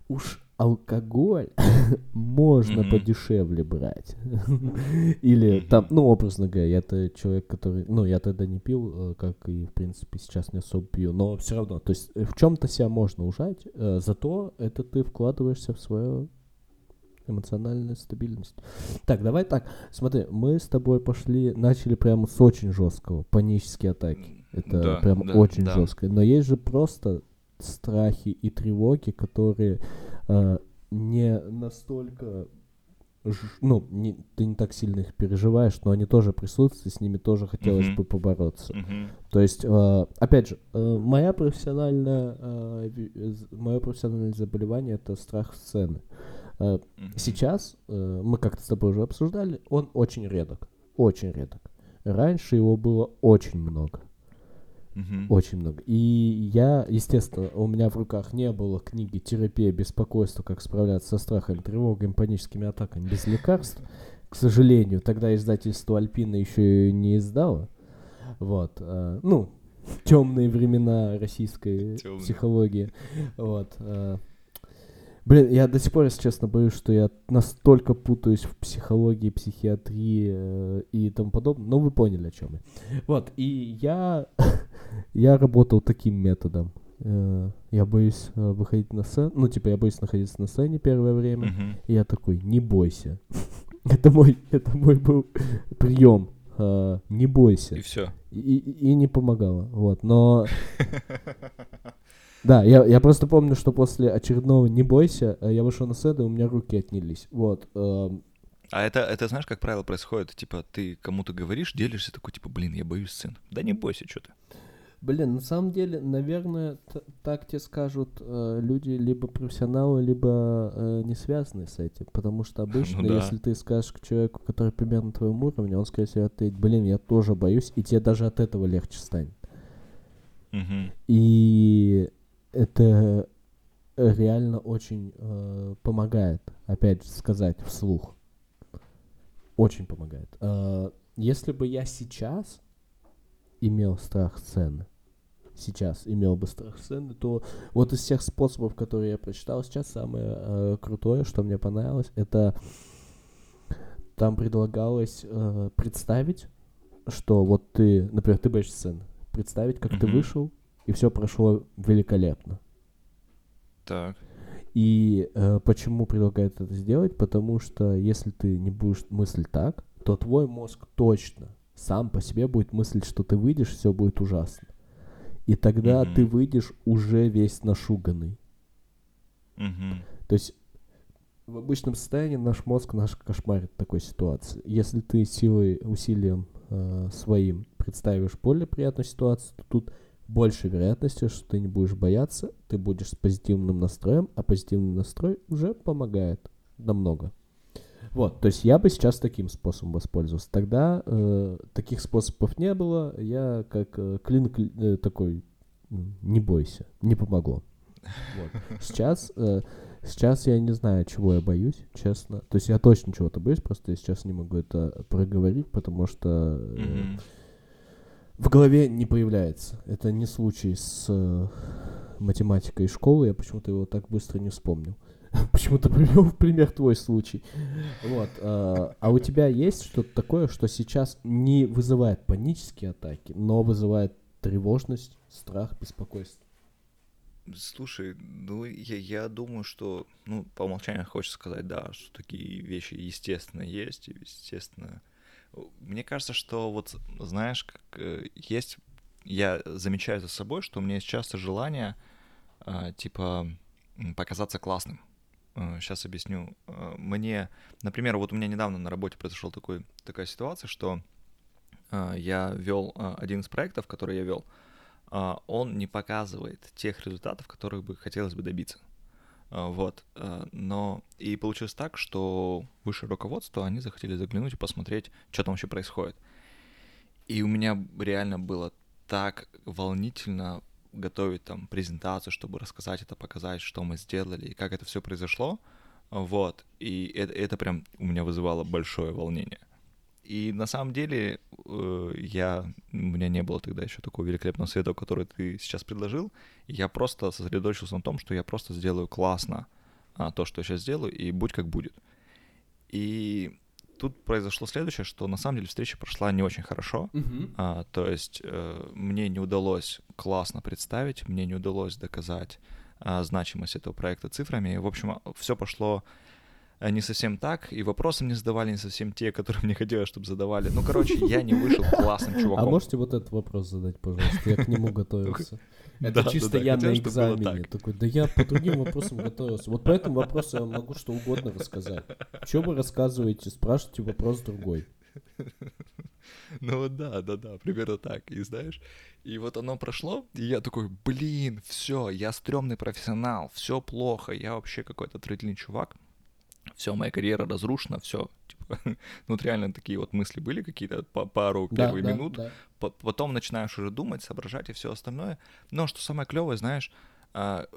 уж алкоголь можно mm-hmm. подешевле брать. Или mm-hmm. там, ну, образно говоря, я-то человек, который, ну, я тогда не пил, э, как и, в принципе, сейчас не особо пью, но все равно, то есть э, в чем-то себя можно ужать, э, зато это ты вкладываешься в свою эмоциональную стабильность. Так, давай так, смотри, мы с тобой пошли, начали прямо с очень жесткого, панические атаки. Это да, прям да, очень да. жестко. Но есть же просто страхи и тревоги, которые не настолько ну, не, ты не так сильно их переживаешь, но они тоже присутствуют, с ними тоже хотелось mm-hmm. бы побороться. Mm-hmm. То есть, э, опять же, э, моя профессиональная, э, мое профессиональное заболевание это страх сцены. Э, mm-hmm. Сейчас э, мы как-то с тобой уже обсуждали, он очень редок, очень редок. Раньше его было очень много. Угу. Очень много. И я, естественно, у меня в руках не было книги «Терапия беспокойства. Как справляться со страхами, тревогами, паническими атаками без лекарств». К сожалению, тогда издательство «Альпина» еще не издало. Вот. А, ну, темные времена российской Темные. психологии. Вот. А, Блин, я до сих пор, если честно, боюсь, что я настолько путаюсь в психологии, психиатрии э, и тому подобное. Но вы поняли, о чем я. Вот, и я, я работал таким методом. Э, я боюсь э, выходить на сцену. Ну, типа, я боюсь находиться на сцене первое время. Uh-huh. И я такой, не бойся. это мой, это мой был прием. Не бойся. И все. И, и не помогало. Вот, но... Да, я, я просто помню, что после очередного «Не бойся» э, я вышел на сцену, и у меня руки отнялись. Вот. Эм. А это, это, знаешь, как правило происходит? Типа, ты кому-то говоришь, делишься, такой, типа, блин, я боюсь сцен. Да не бойся, что ты. Блин, на самом деле, наверное, так тебе скажут э, люди либо профессионалы, либо э, не связанные с этим. Потому что обычно, ну, да. если ты скажешь к человеку, который примерно на твоем уровне, он, скорее всего, ответит, блин, я тоже боюсь, и тебе даже от этого легче станет. Угу. И это реально очень э, помогает, опять же, сказать вслух. Очень помогает. Э, если бы я сейчас имел страх сцены, сейчас имел бы страх сцены, то вот из всех способов, которые я прочитал сейчас, самое э, крутое, что мне понравилось, это там предлагалось э, представить, что вот ты, например, ты боишься сцены, представить, как mm-hmm. ты вышел, и все прошло великолепно. Так. И э, почему предлагают это сделать? Потому что если ты не будешь мыслить так, то твой мозг точно сам по себе будет мыслить, что ты выйдешь, все будет ужасно. И тогда mm-hmm. ты выйдешь уже весь нашуганный. Mm-hmm. То есть в обычном состоянии наш мозг наш кошмарит такой ситуации. Если ты силой, усилием э, своим представишь более приятную ситуацию, то тут больше вероятности, что ты не будешь бояться, ты будешь с позитивным настроем, а позитивный настрой уже помогает намного. Вот, то есть я бы сейчас таким способом воспользовался. Тогда э, таких способов не было, я как э, клин э, такой, не бойся, не помогло. Вот. Сейчас, э, сейчас я не знаю, чего я боюсь, честно. То есть я точно чего-то боюсь, просто я сейчас не могу это проговорить, потому что... Э, mm-hmm в голове не появляется. Это не случай с э, математикой школы, я почему-то его так быстро не вспомнил. Почему-то привел в пример твой случай. Вот. Э, а у тебя есть что-то такое, что сейчас не вызывает панические атаки, но вызывает тревожность, страх, беспокойство? Слушай, ну я, я думаю, что, ну, по умолчанию хочется сказать, да, что такие вещи, естественно, есть, и, естественно, мне кажется, что вот, знаешь, как э, есть... Я замечаю за собой, что у меня есть часто желание, э, типа, показаться классным. Сейчас э, объясню. Мне, например, вот у меня недавно на работе произошла такой, такая ситуация, что я вел один из проектов, который я вел, он не показывает тех результатов, которых бы хотелось бы добиться. А, вот. А, но и получилось так, что высшее руководство, они захотели заглянуть и посмотреть, что там вообще происходит. И у меня реально было так волнительно готовить там презентацию, чтобы рассказать это, показать, что мы сделали и как это все произошло. Вот. И это, это прям у меня вызывало большое волнение. И на самом деле э, я, у меня не было тогда еще такого великолепного света, который ты сейчас предложил. Я просто сосредоточился на том, что я просто сделаю классно а, то, что я сейчас сделаю, и будь как будет. И тут произошло следующее, что на самом деле встреча прошла не очень хорошо. Uh-huh. А, то есть э, мне не удалось классно представить, мне не удалось доказать а, значимость этого проекта цифрами. В общем, все пошло не совсем так, и вопросы мне задавали не совсем те, которые мне хотелось, чтобы задавали. Ну, короче, я не вышел классным а чуваком. А можете вот этот вопрос задать, пожалуйста? Я к нему готовился. Это чисто я на экзамене. Такой, да я по другим вопросам готовился. Вот по этому вопросу я могу что угодно рассказать. Что вы рассказываете, спрашивайте вопрос другой. Ну вот да, да, да, примерно так. И знаешь, и вот оно прошло, и я такой, блин, все, я стрёмный профессионал, все плохо, я вообще какой-то трудный чувак все, моя карьера разрушена, все. Типа, ну, вот реально такие вот мысли были какие-то по пару да, первых да, минут. Да. Потом начинаешь уже думать, соображать и все остальное. Но что самое клевое, знаешь, а,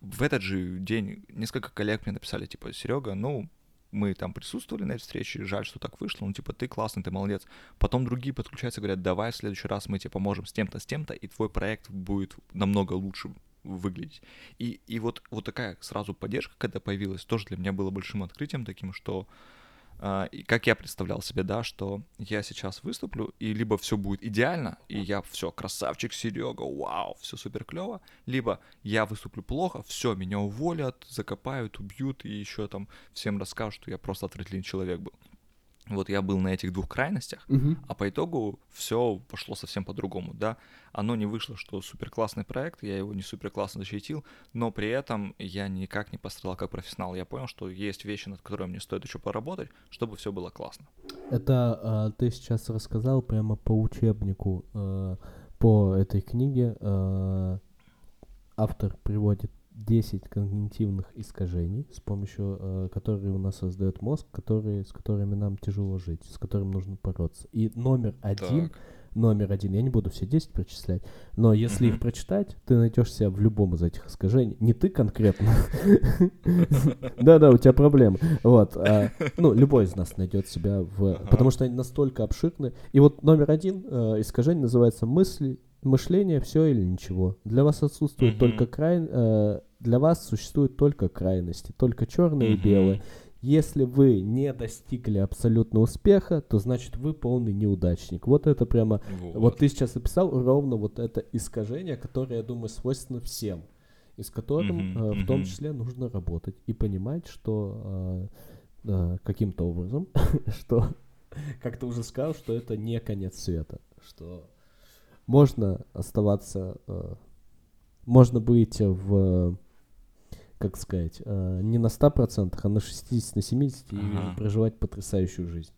в этот же день несколько коллег мне написали, типа, Серега, ну, мы там присутствовали на этой встрече, жаль, что так вышло, ну, типа, ты классный, ты молодец. Потом другие подключаются, говорят, давай в следующий раз мы тебе поможем с тем-то, с тем-то, и твой проект будет намного лучше выглядеть. И, и вот, вот такая сразу поддержка, когда появилась, тоже для меня было большим открытием таким, что и как я представлял себе, да, что я сейчас выступлю, и либо все будет идеально, и я все, красавчик Серега, вау, все супер клево, либо я выступлю плохо, все, меня уволят, закопают, убьют, и еще там всем расскажут, что я просто отвратительный человек был. Вот я был на этих двух крайностях, угу. а по итогу все пошло совсем по-другому, да. Оно не вышло, что супер классный проект, я его не супер классно защитил, но при этом я никак не пострадал как профессионал. Я понял, что есть вещи, над которыми мне стоит еще поработать, чтобы все было классно. Это а, ты сейчас рассказал прямо по учебнику а, по этой книге. А, автор приводит 10 когнитивных искажений, с помощью э, которых у нас создает мозг, которые, с которыми нам тяжело жить, с которыми нужно бороться. И номер один, так. номер один, я не буду все 10 прочислять, но если их прочитать, ты найдешь себя в любом из этих искажений. Не ты конкретно. Да-да, у тебя проблемы. Вот. А, ну, любой из нас найдет себя в... Потому что они настолько обширны. И вот номер один э, искажение называется мысли мышление все или ничего. Для вас отсутствует mm-hmm. только край, э, для вас существуют только крайности, только черное mm-hmm. и белое. Если вы не достигли абсолютно успеха, то значит вы полный неудачник. Вот это прямо, вот, вот ты сейчас описал ровно вот это искажение, которое, я думаю, свойственно всем, и с которым mm-hmm. э, в том числе нужно работать и понимать, что э, э, каким-то образом, что, как ты уже сказал, что это не конец света, что можно оставаться, э, можно быть в, как сказать, э, не на 100%, а на 60, на 70 ага. и проживать потрясающую жизнь.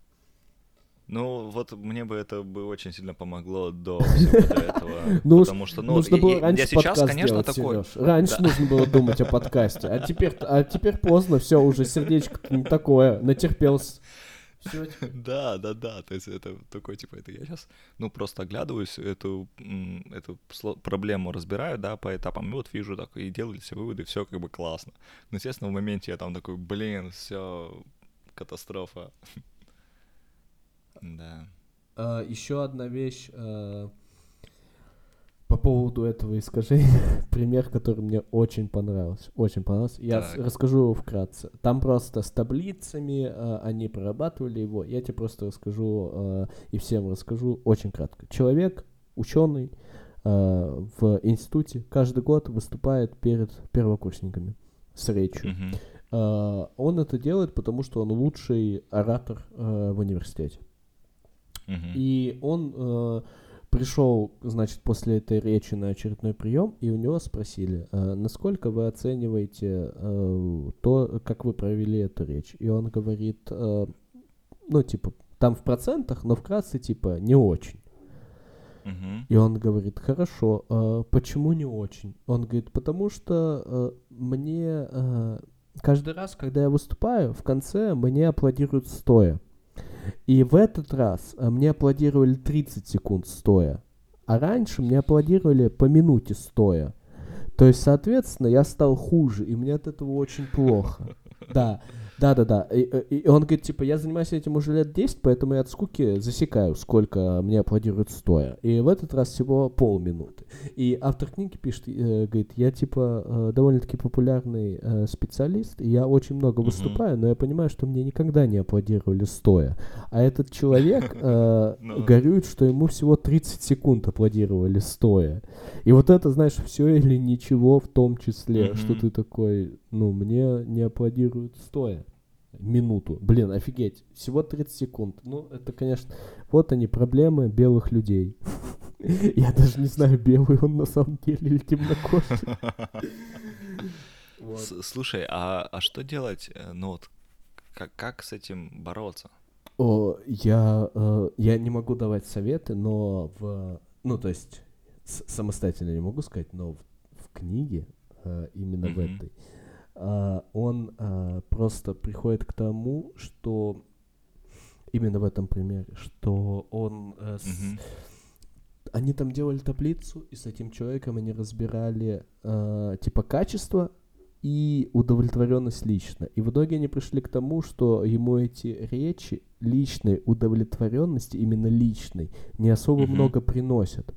Ну, вот мне бы это бы очень сильно помогло до всего этого. Ну, потому что, ну, нужно было раньше сейчас, подкаст конечно, делать, такой... Раньше да. нужно было думать о подкасте, а теперь, а теперь поздно, все, уже сердечко не такое, натерпелся. Да, да, да. То есть это такой, типа, это я сейчас, ну, просто оглядываюсь, эту, эту проблему разбираю, да, по этапам, и вот вижу так, и делаю все выводы, все как бы классно. Но, естественно, в моменте я там такой, блин, все катастрофа. Да. А, еще одна вещь, а, по поводу этого искажения, пример, который мне очень понравился. Очень понравился. Я с- расскажу вкратце. Там просто с таблицами э, они прорабатывали его. Я тебе просто расскажу э, и всем расскажу очень кратко. Человек, ученый э, в институте, каждый год выступает перед первокурсниками с речью. Mm-hmm. Он это делает, потому что он лучший оратор э, в университете. Mm-hmm. И он... Э, пришел, значит, после этой речи на очередной прием, и у него спросили, э, насколько вы оцениваете э, то, как вы провели эту речь. И он говорит, э, ну, типа, там в процентах, но вкратце, типа, не очень. Uh-huh. И он говорит, хорошо, э, почему не очень? Он говорит, потому что э, мне э, каждый раз, когда я выступаю, в конце мне аплодируют стоя. И в этот раз э, мне аплодировали 30 секунд стоя, а раньше мне аплодировали по минуте стоя. То есть, соответственно, я стал хуже, и мне от этого очень плохо. Да. Да, да, да. И, и он говорит, типа, я занимаюсь этим уже лет 10, поэтому я от скуки засекаю, сколько мне аплодируют стоя. И в этот раз всего полминуты. И автор книги пишет, э, говорит, я, типа, э, довольно-таки популярный э, специалист, и я очень много выступаю, но я понимаю, что мне никогда не аплодировали стоя. А этот человек э, ну. горюет, что ему всего 30 секунд аплодировали стоя. И вот это, знаешь, все или ничего в том числе, что ты такой, ну, мне не аплодируют стоя минуту. Блин, офигеть, всего 30 секунд. Ну, это, конечно, вот они, проблемы белых людей. Я даже не знаю, белый он на самом деле или темнокожий. Слушай, а, а что делать, э, ну вот, как, с этим бороться? О, я, э, я не могу давать советы, но в, ну, то есть, самостоятельно не могу сказать, но в, книге, э, именно в этой, он а, просто приходит к тому, что именно в этом примере, что он э, с... они там делали таблицу, и с этим человеком они разбирали э, типа качество и удовлетворенность лично. И в итоге они пришли к тому, что ему эти речи личной удовлетворенности, именно личной, не особо mm-hmm. много приносят.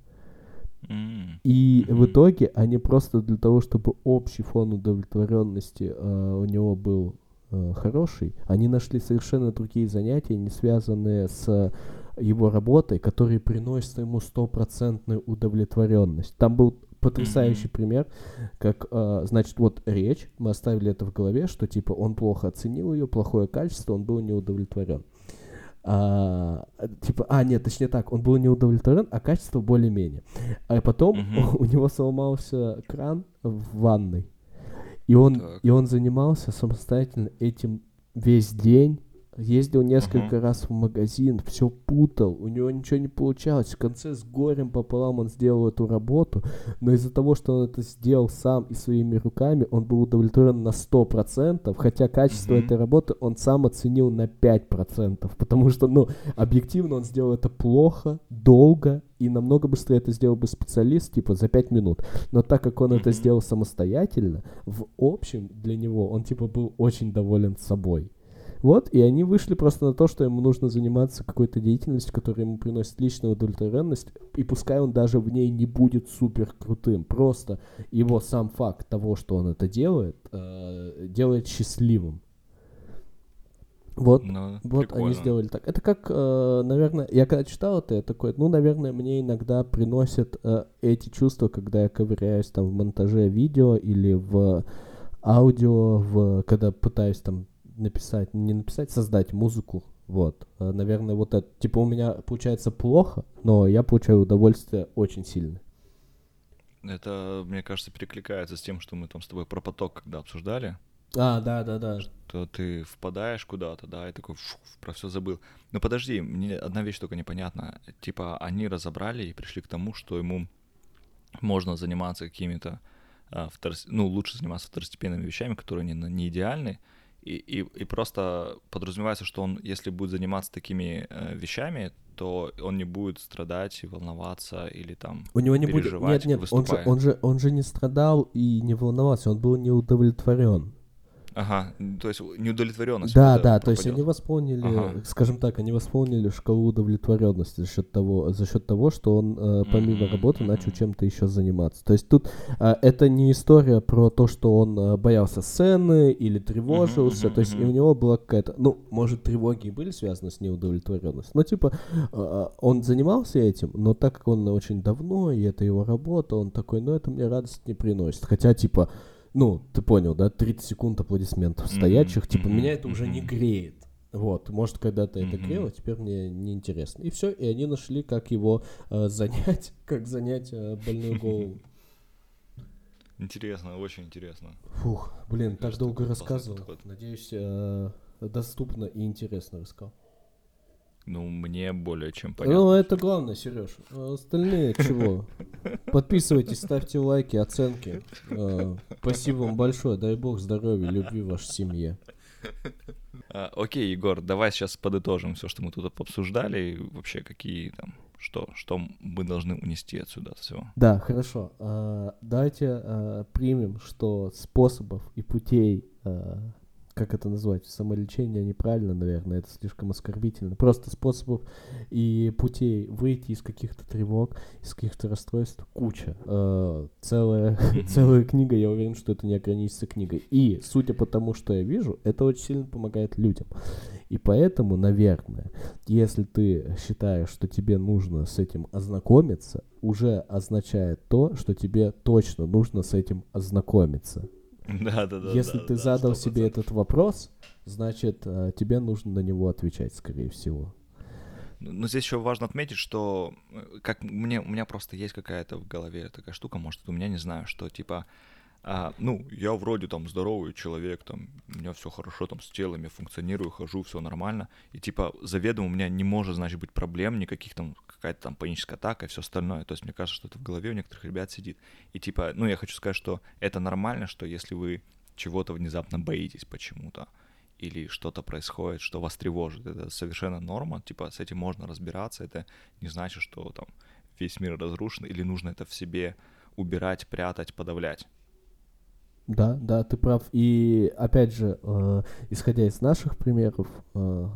И mm-hmm. в итоге они просто для того, чтобы общий фон удовлетворенности э, у него был э, хороший, они нашли совершенно другие занятия, не связанные с его работой, которые приносят ему стопроцентную удовлетворенность. Там был потрясающий mm-hmm. пример, как, э, значит, вот речь, мы оставили это в голове, что типа он плохо оценил ее, плохое качество, он был неудовлетворен а, типа, а, нет, точнее так, он был не удовлетворен, а качество более-менее. А потом uh-huh. у, у него сломался кран в ванной, и он, и он занимался самостоятельно этим весь день, Ездил несколько uh-huh. раз в магазин, все путал, у него ничего не получалось. В конце с горем пополам он сделал эту работу, но из-за того, что он это сделал сам и своими руками, он был удовлетворен на 100%, хотя качество uh-huh. этой работы он сам оценил на 5%, потому что, ну, объективно он сделал это плохо, долго и намного быстрее это сделал бы специалист, типа, за 5 минут. Но так как он uh-huh. это сделал самостоятельно, в общем, для него он, типа, был очень доволен собой. Вот, и они вышли просто на то, что ему нужно заниматься какой-то деятельностью, которая ему приносит личную удовлетворенность, и пускай он даже в ней не будет супер крутым, просто его сам факт того, что он это делает, э, делает счастливым. Вот, ну, вот прикольно. они сделали так. Это как, э, наверное, я когда читал это, я такой, ну, наверное, мне иногда приносят э, эти чувства, когда я ковыряюсь там в монтаже видео или в аудио, в, когда пытаюсь там написать, не написать, создать музыку. Вот, э, наверное, вот это, типа у меня получается плохо, но я получаю удовольствие очень сильно. Это, мне кажется, перекликается с тем, что мы там с тобой про поток когда обсуждали. А, да, да, да. Что ты впадаешь куда-то, да, и такой фу, про все забыл. Но подожди, мне одна вещь только непонятна. Типа они разобрали и пришли к тому, что ему можно заниматься какими-то, а, второ... ну, лучше заниматься второстепенными вещами, которые не, не идеальны, и, и, и просто подразумевается, что он, если будет заниматься такими э, вещами, то он не будет страдать и волноваться или там У него не будет... Нет, нет, он же, он, же, он же не страдал и не волновался, он был неудовлетворен. Ага, то есть неудовлетворенность. Да, да, пропадет. то есть они восполнили, ага. скажем так, они восполнили шкалу удовлетворенности за счет того, за счет того, что он э, помимо mm-hmm. работы начал чем-то еще заниматься. То есть тут э, это не история про то, что он э, боялся сцены или тревожился, mm-hmm. то есть и у него была какая-то, ну, может, тревоги и были связаны с неудовлетворенностью, но типа э, он занимался этим, но так как он очень давно и это его работа, он такой, ну это мне радость не приносит, хотя типа ну, ты понял, да, 30 секунд аплодисментов стоячих, mm-hmm. типа, mm-hmm. меня это уже не греет. Вот, может, когда-то mm-hmm. это грело, теперь мне неинтересно. И все, и они нашли, как его э, занять, как занять э, больную голову. Интересно, очень интересно. Фух, блин, так долго рассказывал. Надеюсь, э, доступно и интересно рассказал. Ну, мне более чем понятно. Ну, это главное, Сереж. А остальные чего? Подписывайтесь, ставьте лайки, оценки. А, спасибо вам большое. Дай бог здоровья, любви вашей семье. А, окей, Егор, давай сейчас подытожим все, что мы тут обсуждали, и вообще какие там, что, что мы должны унести отсюда всего. Да, хорошо. Давайте примем, что способов и путей как это назвать, самолечение неправильно, наверное, это слишком оскорбительно. Просто способов и путей выйти из каких-то тревог, из каких-то расстройств куча. Э, целая, целая книга, я уверен, что это не ограничится книгой. И, судя по тому, что я вижу, это очень сильно помогает людям. И поэтому, наверное, если ты считаешь, что тебе нужно с этим ознакомиться, уже означает то, что тебе точно нужно с этим ознакомиться. Да, да, да. Если да, ты да, задал 100%. себе этот вопрос, значит, э, тебе нужно на него отвечать, скорее всего. Но здесь еще важно отметить, что э, как мне, у меня просто есть какая-то в голове такая штука, может, у меня не знаю, что типа а, ну, я вроде там здоровый человек, там, у меня все хорошо там с телом, я функционирую, хожу, все нормально, и типа заведомо у меня не может, значит, быть проблем никаких там, какая-то там паническая атака и все остальное. То есть мне кажется, что это в голове у некоторых ребят сидит. И типа, ну, я хочу сказать, что это нормально, что если вы чего-то внезапно боитесь почему-то, или что-то происходит, что вас тревожит, это совершенно норма, типа с этим можно разбираться, это не значит, что там весь мир разрушен, или нужно это в себе убирать, прятать, подавлять. Да, да, ты прав. И опять же, э, исходя из наших примеров, э,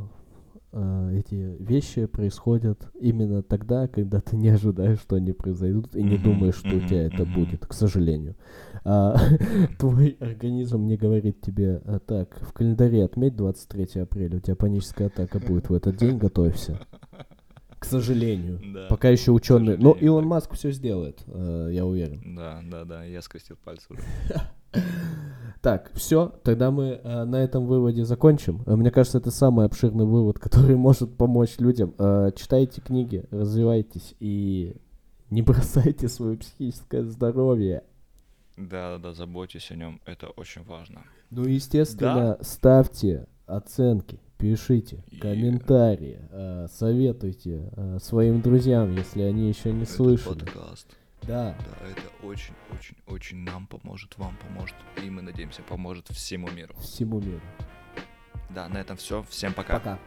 э, эти вещи происходят именно тогда, когда ты не ожидаешь, что они произойдут, и не думаешь, что у тебя это будет, к сожалению. А, твой организм не говорит тебе, а, так, в календаре отметь 23 апреля, у тебя паническая атака будет в этот день, готовься. К сожалению. Да. Пока еще ученые. Но Илон Маск все сделает, э, я уверен. Да, да, да, я скрестил пальцы уже. Так, все, тогда мы э, на этом выводе закончим. Э, мне кажется, это самый обширный вывод, который может помочь людям. Э, читайте книги, развивайтесь и не бросайте свое психическое здоровье. Да, да, да, заботьтесь о нем, это очень важно. Ну, естественно, да. ставьте оценки, пишите и... комментарии, э, советуйте э, своим друзьям, если они еще не Этот слышали. Подкаст. Да. Да, это очень-очень-очень нам поможет, вам поможет, и мы надеемся, поможет всему миру. Всему миру. Да, на этом все. Всем пока. Пока.